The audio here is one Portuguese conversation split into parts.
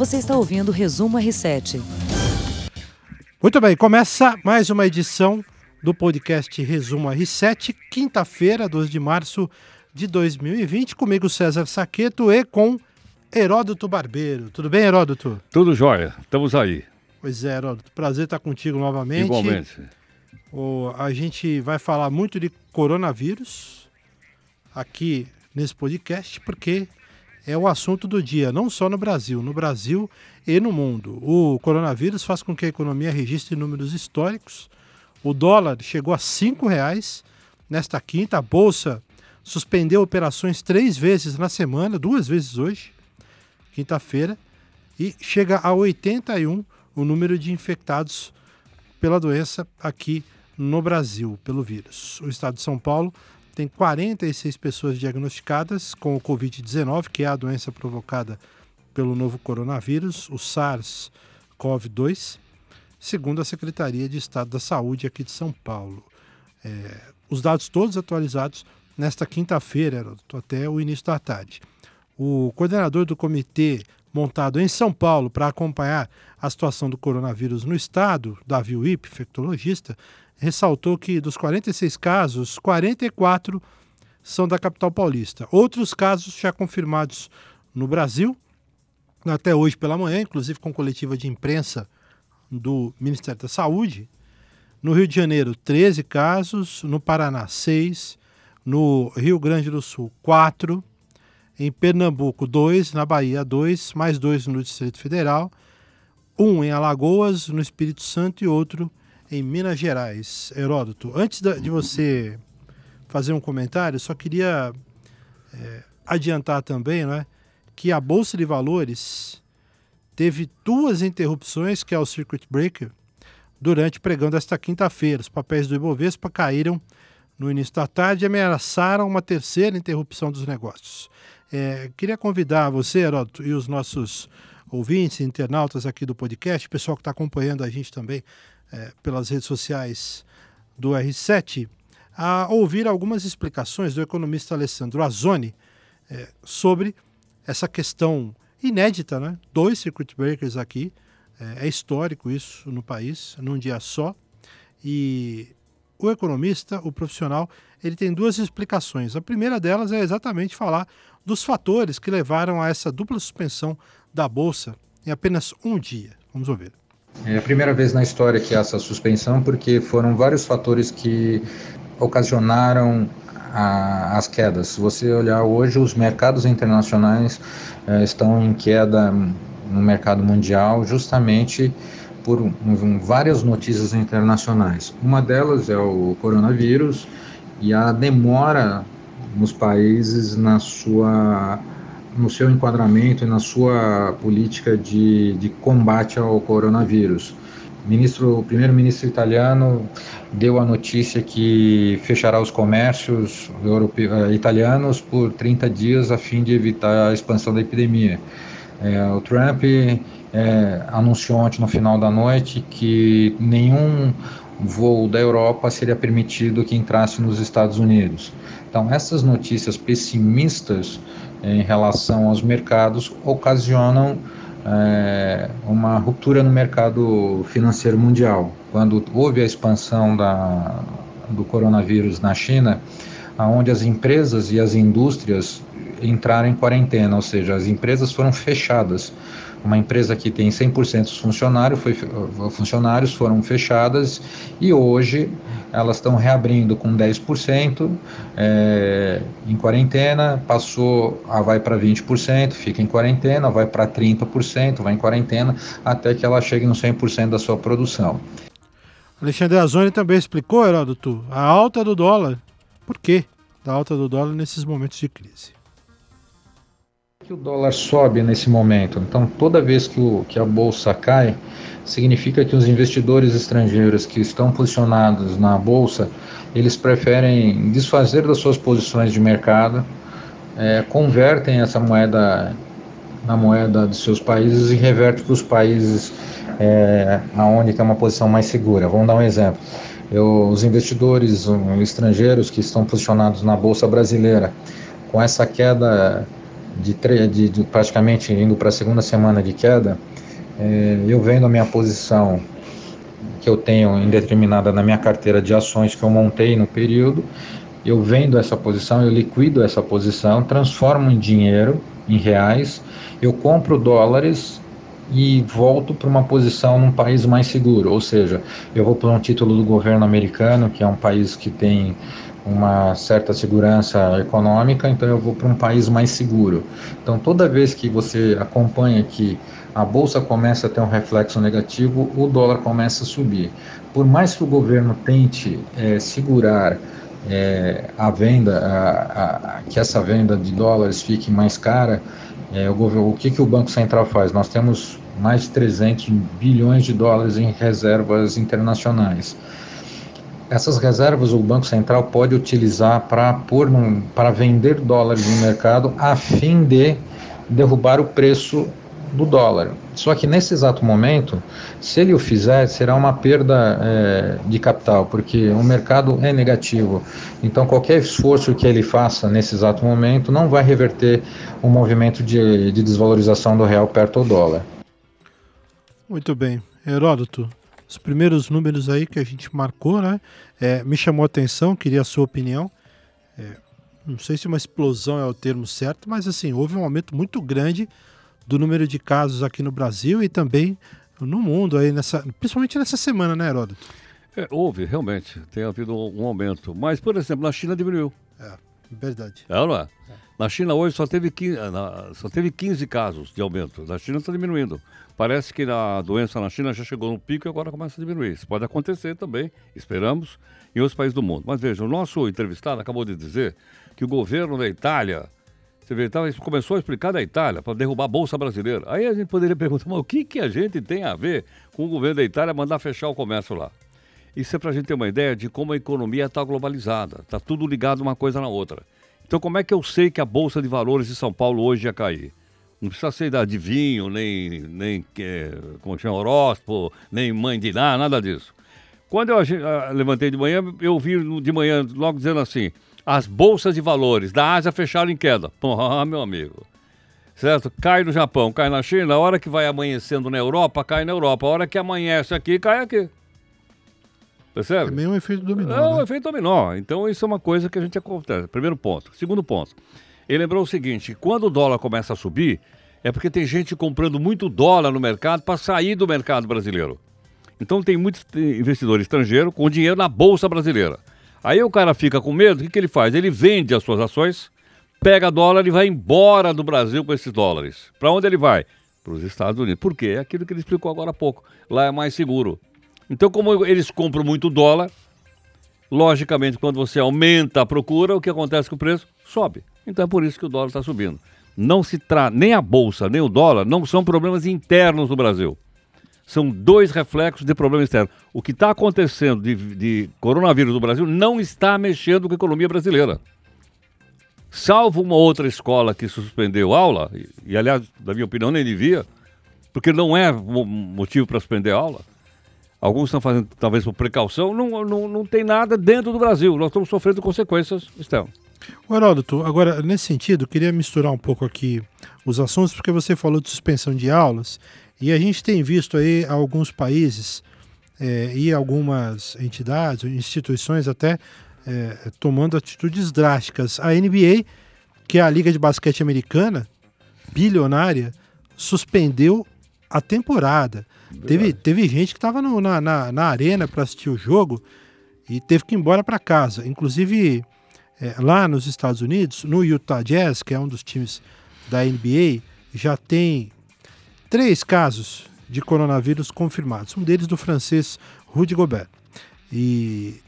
Você está ouvindo o Resumo R7. Muito bem, começa mais uma edição do podcast Resumo R7, quinta-feira, 12 de março de 2020, comigo César Saqueto e com Heródoto Barbeiro. Tudo bem, Heródoto? Tudo jóia, estamos aí. Pois é, Heródoto, prazer estar contigo novamente. Igualmente. O, a gente vai falar muito de coronavírus aqui nesse podcast, porque é o assunto do dia, não só no Brasil, no Brasil e no mundo. O coronavírus faz com que a economia registre números históricos o dólar chegou a R$ reais nesta quinta. A bolsa suspendeu operações três vezes na semana, duas vezes hoje, quinta-feira, e chega a 81 o número de infectados pela doença aqui no Brasil, pelo vírus. O estado de São Paulo tem 46 pessoas diagnosticadas com o Covid-19, que é a doença provocada pelo novo coronavírus, o SARS-CoV-2 segundo a Secretaria de Estado da Saúde aqui de São Paulo. É, os dados todos atualizados nesta quinta-feira, até o início da tarde. O coordenador do comitê montado em São Paulo para acompanhar a situação do coronavírus no estado, Davi Wip, infectologista, ressaltou que dos 46 casos, 44 são da capital paulista. Outros casos já confirmados no Brasil, até hoje pela manhã, inclusive com coletiva de imprensa do Ministério da Saúde. No Rio de Janeiro, 13 casos. No Paraná, 6. No Rio Grande do Sul, 4. Em Pernambuco, 2. Na Bahia, 2. Mais 2 no Distrito Federal. Um em Alagoas, no Espírito Santo e outro em Minas Gerais. Heródoto, antes de você fazer um comentário, só queria é, adiantar também né, que a Bolsa de Valores teve duas interrupções, que é o circuit breaker, durante pregando esta quinta-feira. Os papéis do Ibovespa caíram no início da tarde e ameaçaram uma terceira interrupção dos negócios. É, queria convidar você, Heródoto, e os nossos ouvintes, internautas aqui do podcast, pessoal que está acompanhando a gente também é, pelas redes sociais do R7, a ouvir algumas explicações do economista Alessandro Azzoni é, sobre essa questão inédita, né? Dois circuit breakers aqui. É, é histórico isso no país, num dia só. E o economista, o profissional, ele tem duas explicações. A primeira delas é exatamente falar dos fatores que levaram a essa dupla suspensão da bolsa em apenas um dia. Vamos ouvir. É a primeira vez na história que há essa suspensão, porque foram vários fatores que ocasionaram a, as quedas. Se você olhar hoje, os mercados internacionais eh, estão em queda no mercado mundial, justamente por um, várias notícias internacionais. Uma delas é o coronavírus e a demora nos países na sua no seu enquadramento e na sua política de, de combate ao coronavírus ministro, o primeiro-ministro italiano deu a notícia que fechará os comércios eh, italianos por 30 dias a fim de evitar a expansão da epidemia. É, o Trump é, anunciou ontem no final da noite que nenhum voo da Europa seria permitido que entrasse nos Estados Unidos. Então, essas notícias pessimistas em relação aos mercados ocasionam é, uma ruptura no mercado financeiro mundial. Quando houve a expansão da, do coronavírus na China, onde as empresas e as indústrias entraram em quarentena, ou seja, as empresas foram fechadas uma empresa que tem 100% dos funcionários, foi, funcionários foram fechadas e hoje elas estão reabrindo com 10% é, em quarentena, passou, a vai para 20%, fica em quarentena, vai para 30%, vai em quarentena, até que ela chegue no 100% da sua produção. Alexandre Azoni também explicou, Heródoto, a alta do dólar. Por quê da alta do dólar nesses momentos de crise? Que o dólar sobe nesse momento? Então, toda vez que, o, que a bolsa cai, significa que os investidores estrangeiros que estão posicionados na bolsa, eles preferem desfazer das suas posições de mercado, é, convertem essa moeda na moeda dos seus países e revertem para os países é, aonde tem uma posição mais segura. Vamos dar um exemplo. Eu, os investidores estrangeiros que estão posicionados na bolsa brasileira, com essa queda de, de, de praticamente indo para a segunda semana de queda, é, eu vendo a minha posição que eu tenho indeterminada na minha carteira de ações que eu montei no período, eu vendo essa posição, eu liquido essa posição, transformo em dinheiro, em reais, eu compro dólares e volto para uma posição num país mais seguro, ou seja, eu vou para um título do governo americano, que é um país que tem uma certa segurança econômica, então eu vou para um país mais seguro. Então toda vez que você acompanha que a bolsa começa a ter um reflexo negativo, o dólar começa a subir. Por mais que o governo tente é, segurar é, a venda, a, a, que essa venda de dólares fique mais cara, é, o, o que, que o Banco Central faz? Nós temos mais de 300 bilhões de dólares em reservas internacionais. Essas reservas o Banco Central pode utilizar para pôr para vender dólares no mercado a fim de derrubar o preço do dólar. Só que nesse exato momento, se ele o fizer, será uma perda é, de capital, porque o mercado é negativo. Então, qualquer esforço que ele faça nesse exato momento não vai reverter o movimento de, de desvalorização do real perto do dólar. Muito bem. Heródoto, os primeiros números aí que a gente marcou, né? É, me chamou a atenção, queria a sua opinião. É, não sei se uma explosão é o termo certo, mas assim, houve um aumento muito grande do número de casos aqui no Brasil e também no mundo, aí nessa, principalmente nessa semana, né, Heródoto? É, houve, realmente, tem havido um aumento. Mas, por exemplo, na China diminuiu. É, verdade. É, não é? Na China hoje só teve, 15, só teve 15 casos de aumento. Na China está diminuindo. Parece que a doença na China já chegou no pico e agora começa a diminuir. Isso pode acontecer também, esperamos, em outros países do mundo. Mas veja, o nosso entrevistado acabou de dizer que o governo da Itália você vê, então, começou a explicar da Itália para derrubar a Bolsa Brasileira. Aí a gente poderia perguntar, mas o que, que a gente tem a ver com o governo da Itália mandar fechar o comércio lá? Isso é para a gente ter uma ideia de como a economia está globalizada. Está tudo ligado uma coisa na outra. Então, como é que eu sei que a Bolsa de Valores de São Paulo hoje ia cair? Não precisa ser da adivinho, nem, nem é, como chama, horóscopo, nem mãe de nada, nada disso. Quando eu uh, levantei de manhã, eu vi de manhã logo dizendo assim: as bolsas de valores da Ásia fecharam em queda. Ah, meu amigo. Certo? Cai no Japão, cai na China, a hora que vai amanhecendo na Europa, cai na Europa. A hora que amanhece aqui, cai aqui. Percebe? É meio um efeito dominó. É um né? efeito dominó. Então isso é uma coisa que a gente acontece. Primeiro ponto. Segundo ponto. Ele lembrou o seguinte: quando o dólar começa a subir, é porque tem gente comprando muito dólar no mercado para sair do mercado brasileiro. Então tem muitos investidores estrangeiros com dinheiro na bolsa brasileira. Aí o cara fica com medo, o que, que ele faz? Ele vende as suas ações, pega dólar e vai embora do Brasil com esses dólares. Para onde ele vai? Para os Estados Unidos. Por quê? É aquilo que ele explicou agora há pouco. Lá é mais seguro. Então, como eles compram muito dólar, logicamente, quando você aumenta a procura, o que acontece com o preço? Sobe. Então é por isso que o dólar está subindo. Não se trata, nem a bolsa, nem o dólar, não são problemas internos do Brasil são dois reflexos de problema externo. O que está acontecendo de, de, coronavírus no Brasil não está mexendo com a economia brasileira. Salvo uma outra escola que suspendeu aula, e, e aliás, na minha opinião, nem devia, porque não é motivo para suspender aula. Alguns estão fazendo, talvez por precaução, não, não, não tem nada dentro do Brasil. Nós estamos sofrendo consequências externas. O Heródoto, agora, nesse sentido, queria misturar um pouco aqui os assuntos, porque você falou de suspensão de aulas e a gente tem visto aí alguns países é, e algumas entidades, instituições até é, tomando atitudes drásticas. A NBA, que é a Liga de Basquete Americana, bilionária, suspendeu a temporada. Teve, teve gente que estava na, na, na, arena para assistir o jogo e teve que ir embora para casa. Inclusive, é, lá nos Estados Unidos, no Utah Jazz, que é um dos times da NBA, já tem três casos de coronavírus confirmados. Um deles do francês Rudy Gobert. E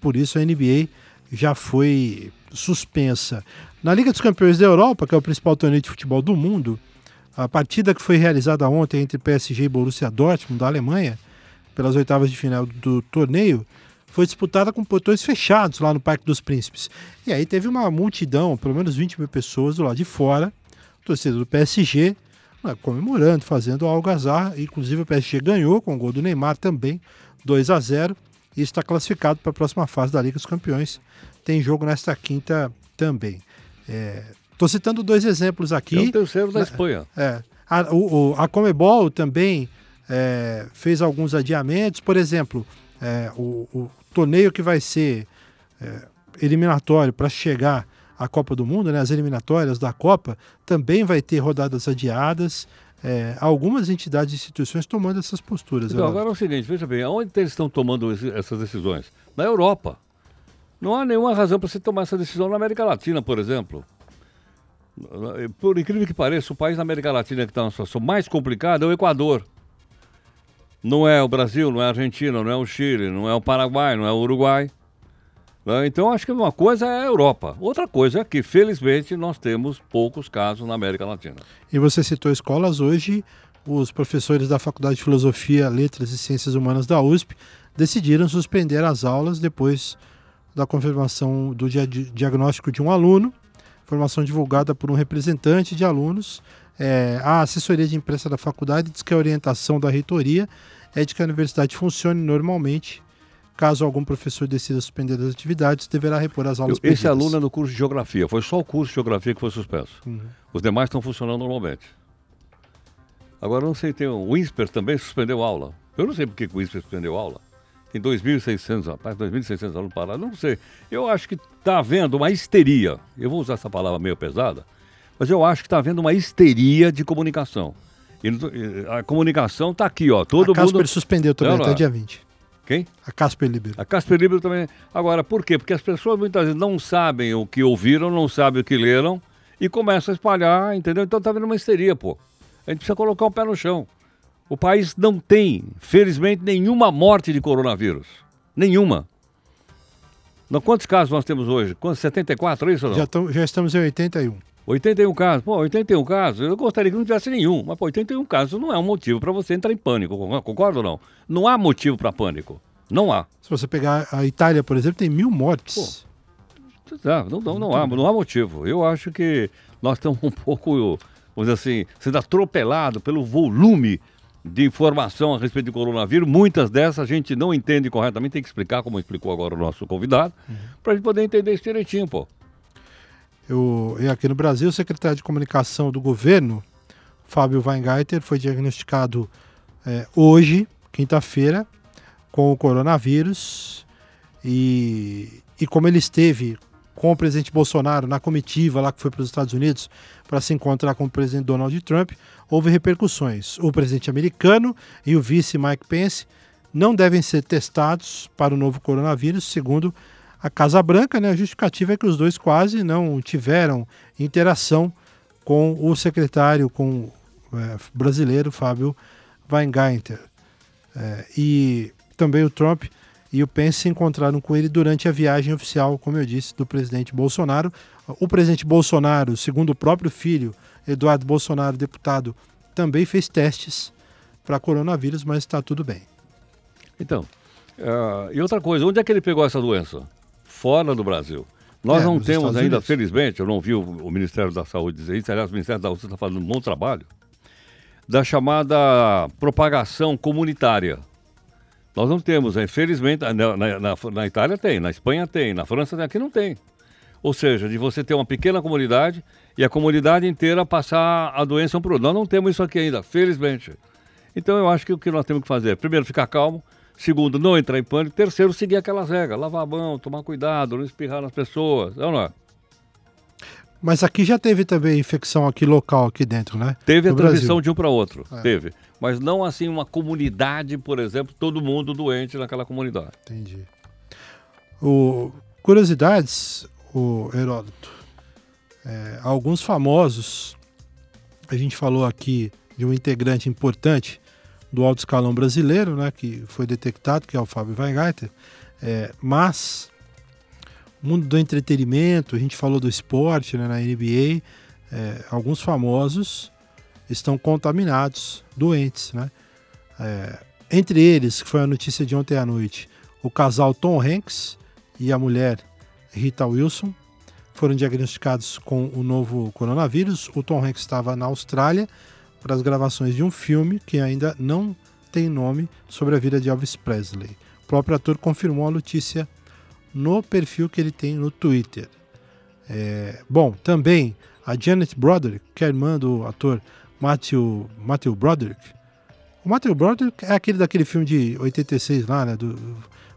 por isso a NBA já foi suspensa. Na Liga dos Campeões da Europa, que é o principal torneio de futebol do mundo, a partida que foi realizada ontem entre PSG e Borussia Dortmund da Alemanha, pelas oitavas de final do torneio, foi disputada com portões fechados lá no Parque dos Príncipes. E aí teve uma multidão, pelo menos 20 mil pessoas do lado de fora, torcedor do PSG, né, comemorando, fazendo algazarra. Inclusive o PSG ganhou com o gol do Neymar também, 2 a 0 e está classificado para a próxima fase da Liga dos Campeões. Tem jogo nesta quinta também. É, Estou citando dois exemplos aqui. É o terceiro da Espanha. É. A, o, a Comebol também é, fez alguns adiamentos. Por exemplo, é, o, o, torneio que vai ser é, eliminatório para chegar à Copa do Mundo, né, as eliminatórias da Copa, também vai ter rodadas adiadas. É, algumas entidades e instituições tomando essas posturas. Então, agora é o seguinte, veja bem, aonde eles estão tomando essas decisões? Na Europa. Não há nenhuma razão para você tomar essa decisão na América Latina, por exemplo. Por incrível que pareça, o país da América Latina que está numa situação mais complicada é o Equador. Não é o Brasil, não é a Argentina, não é o Chile, não é o Paraguai, não é o Uruguai. Né? Então, acho que uma coisa é a Europa. Outra coisa é que, felizmente, nós temos poucos casos na América Latina. E você citou escolas hoje, os professores da Faculdade de Filosofia, Letras e Ciências Humanas da USP decidiram suspender as aulas depois da confirmação do diagnóstico de um aluno, informação divulgada por um representante de alunos. É, a assessoria de imprensa da faculdade diz que a orientação da reitoria é de que a universidade funcione normalmente. Caso algum professor decida suspender as atividades, deverá repor as aulas Esse aluno é no curso de Geografia. Foi só o curso de Geografia que foi suspenso. Uhum. Os demais estão funcionando normalmente. Agora, não sei, tem o INSPER também suspendeu aula. Eu não sei por que o INSPER suspendeu aula. Tem 2.600, rapaz, 2.600 alunos parados, não sei. Eu acho que está havendo uma histeria, eu vou usar essa palavra meio pesada, mas eu acho que está havendo uma histeria de comunicação. E a comunicação está aqui, ó, todo a mundo... A suspendeu também até dia 20. Quem? A Casper Libero. A Casper Libero também. Agora, por quê? Porque as pessoas muitas vezes não sabem o que ouviram, não sabem o que leram e começam a espalhar, entendeu? Então está havendo uma histeria, pô. A gente precisa colocar o pé no chão. O país não tem, felizmente, nenhuma morte de coronavírus. Nenhuma. Não, quantos casos nós temos hoje? Quantos? 74, é isso ou não? Já, tão, já estamos em 81. 81 casos. Pô, 81 casos, eu gostaria que não tivesse nenhum. Mas, pô, 81 casos não é um motivo para você entrar em pânico. Concorda ou não? Não há motivo para pânico. Não há. Se você pegar a Itália, por exemplo, tem mil mortes. Pô, não, não, não, não há, não há motivo. Eu acho que nós estamos um pouco, vamos dizer assim, sendo atropelado pelo volume de informação a respeito do coronavírus. Muitas dessas a gente não entende corretamente, tem que explicar, como explicou agora o nosso convidado, uhum. para a gente poder entender isso direitinho, pô. Eu, e aqui no Brasil, o secretário de comunicação do governo, Fábio Weingarten, foi diagnosticado é, hoje, quinta-feira, com o coronavírus. E, e como ele esteve com o presidente Bolsonaro na comitiva lá que foi para os Estados Unidos para se encontrar com o presidente Donald Trump, houve repercussões. O presidente americano e o vice Mike Pence não devem ser testados para o novo coronavírus, segundo a Casa Branca. Né? A justificativa é que os dois quase não tiveram interação com o secretário, com é, brasileiro Fábio Weingarten. É, e também o Trump e o Pence se encontraram com ele durante a viagem oficial, como eu disse, do presidente Bolsonaro. O presidente Bolsonaro, segundo o próprio filho, Eduardo Bolsonaro, deputado, também fez testes para coronavírus, mas está tudo bem. Então, uh, e outra coisa, onde é que ele pegou essa doença? Fora do Brasil. Nós é, não temos ainda, Unidos. felizmente, eu não vi o, o, Ministério da Saúde dizer isso, aliás, o Ministério da Saúde está fazendo um bom trabalho, da chamada propagação comunitária. Nós não temos, infelizmente, na, na, na, na Itália tem, na Espanha tem, na França tem, aqui não tem. Ou seja, de você ter uma pequena comunidade e a comunidade inteira passar a doença um para o outro. Nós não temos isso aqui ainda, felizmente. Então eu acho que o que nós temos que fazer é, primeiro, ficar calmo. Segundo, não entrar em pânico. Terceiro, seguir aquelas regras. Lavar a mão, tomar cuidado, não espirrar nas pessoas. Não, não é? Mas aqui já teve também infecção aqui local, aqui dentro, né? Teve no a transmissão Brasil. de um para outro. É. Teve. Mas não assim uma comunidade, por exemplo, todo mundo doente naquela comunidade. Entendi. O, curiosidades, o Heródoto. É, alguns famosos, a gente falou aqui de um integrante importante do alto escalão brasileiro, né, que foi detectado, que é o Fábio Weingarten, é, mas o mundo do entretenimento, a gente falou do esporte né, na NBA, é, alguns famosos estão contaminados, doentes. Né? É, entre eles, que foi a notícia de ontem à noite, o casal Tom Hanks e a mulher Rita Wilson foram diagnosticados com o novo coronavírus. O Tom Hanks estava na Austrália para as gravações de um filme que ainda não tem nome sobre a vida de Elvis Presley. O próprio ator confirmou a notícia no perfil que ele tem no Twitter. É, bom, também a Janet Broderick, que é irmã do ator Matthew, Matthew Broderick. O Matthew Broderick é aquele daquele filme de 86 lá, né? Do,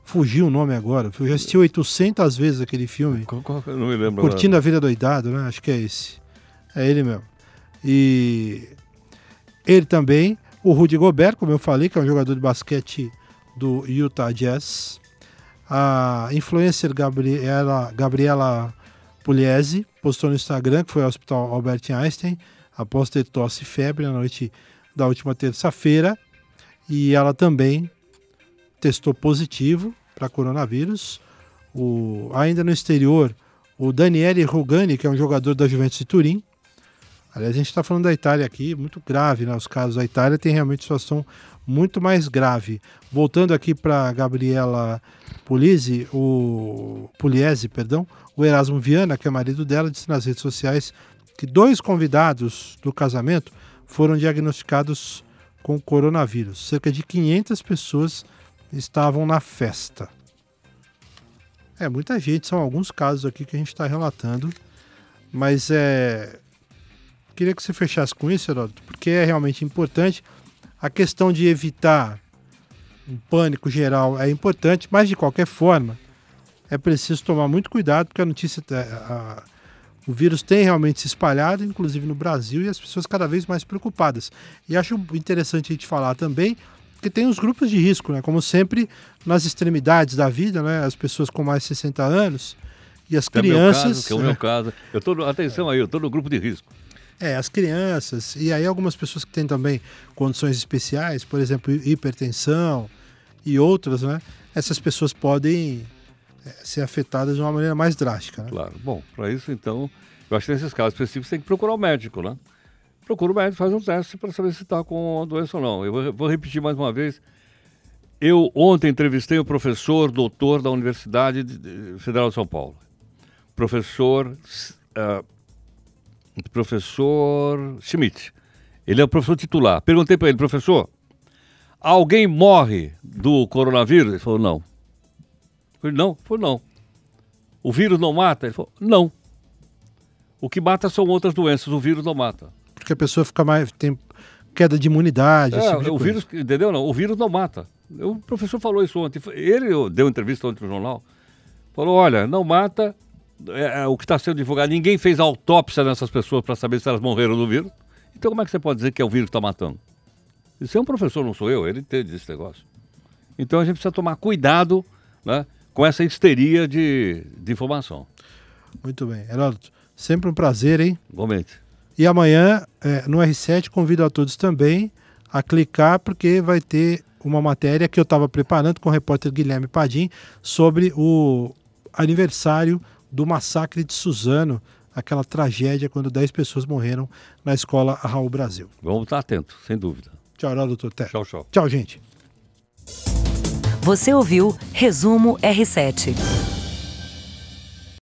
fugiu o nome agora. Eu já assisti 800 vezes aquele filme. Qual, qual, não me lembro. Curtindo a Vida Doidado, né? Acho que é esse. É ele mesmo. E ele também, o Rudy Gobert, como eu falei, que é um jogador de basquete do Utah Jazz. A influencer Gabriela, Gabriela Pugliese postou no Instagram que foi ao Hospital Albert Einstein após ter tosse e febre na noite da última terça-feira. E ela também testou positivo para coronavírus. O, ainda no exterior, o Daniele Rugani, que é um jogador da Juventus de Turim. Aliás, a gente está falando da Itália aqui, muito grave, né? Os casos da Itália tem realmente situação muito mais grave. Voltando aqui para Gabriela Pugliese, o Pugliese, perdão, o Erasmo Viana, que é marido dela, disse nas redes sociais que dois convidados do casamento foram diagnosticados com coronavírus. Cerca de 500 pessoas estavam na festa. É muita gente, são alguns casos aqui que a gente está relatando, mas é. Queria que você fechasse com isso, Heródoto, porque é realmente importante. A questão de evitar um pânico geral é importante, mas de qualquer forma é preciso tomar muito cuidado, porque a notícia. Tá, a, o vírus tem realmente se espalhado, inclusive no Brasil, e as pessoas cada vez mais preocupadas. E acho interessante a gente falar também que tem os grupos de risco, né? Como sempre, nas extremidades da vida, né? As pessoas com mais de 60 anos e as crianças. Meu caso, que é o meu caso. Eu tô, atenção aí, eu estou no grupo de risco. É, as crianças, e aí algumas pessoas que têm também condições especiais, por exemplo, hipertensão e outras, né? Essas pessoas podem é, ser afetadas de uma maneira mais drástica. Né? Claro. Bom, para isso, então, eu acho que nesses casos específicos tem que procurar o médico, né? Procura o médico, faz um teste para saber se está com a doença ou não. Eu vou, repetir mais uma vez. Eu ontem entrevistei o professor doutor da Universidade Federal de São Paulo. Professor. Uh, professor Schmidt. Ele é o professor titular. Perguntei para ele, professor, alguém morre do coronavírus? Ele falou, não. Falei, não, foi não. O vírus não mata? Ele falou, não. O que mata são outras doenças, o vírus não mata. Porque a pessoa fica mais. tem queda de imunidade. É, tipo de o coisa. vírus, entendeu? Não, o vírus não mata. O professor falou isso ontem. Ele deu entrevista ontem no jornal. Falou: olha, não mata. É, é o que está sendo divulgado. Ninguém fez autópsia nessas pessoas para saber se elas morreram do vírus. Então, como é que você pode dizer que é o vírus que está matando? Isso é um professor, não sou eu. Ele entende esse negócio. Então, a gente precisa tomar cuidado né, com essa histeria de, de informação. Muito bem. Heródoto, sempre um prazer, hein? Igualmente. E amanhã, é, no R7, convido a todos também a clicar, porque vai ter uma matéria que eu estava preparando com o repórter Guilherme Padim sobre o aniversário do massacre de Suzano, aquela tragédia quando 10 pessoas morreram na escola Raul Brasil. Vamos estar atentos, sem dúvida. Tchau, doutor Té. Tchau, tchau. Tchau, gente. Você ouviu Resumo R7.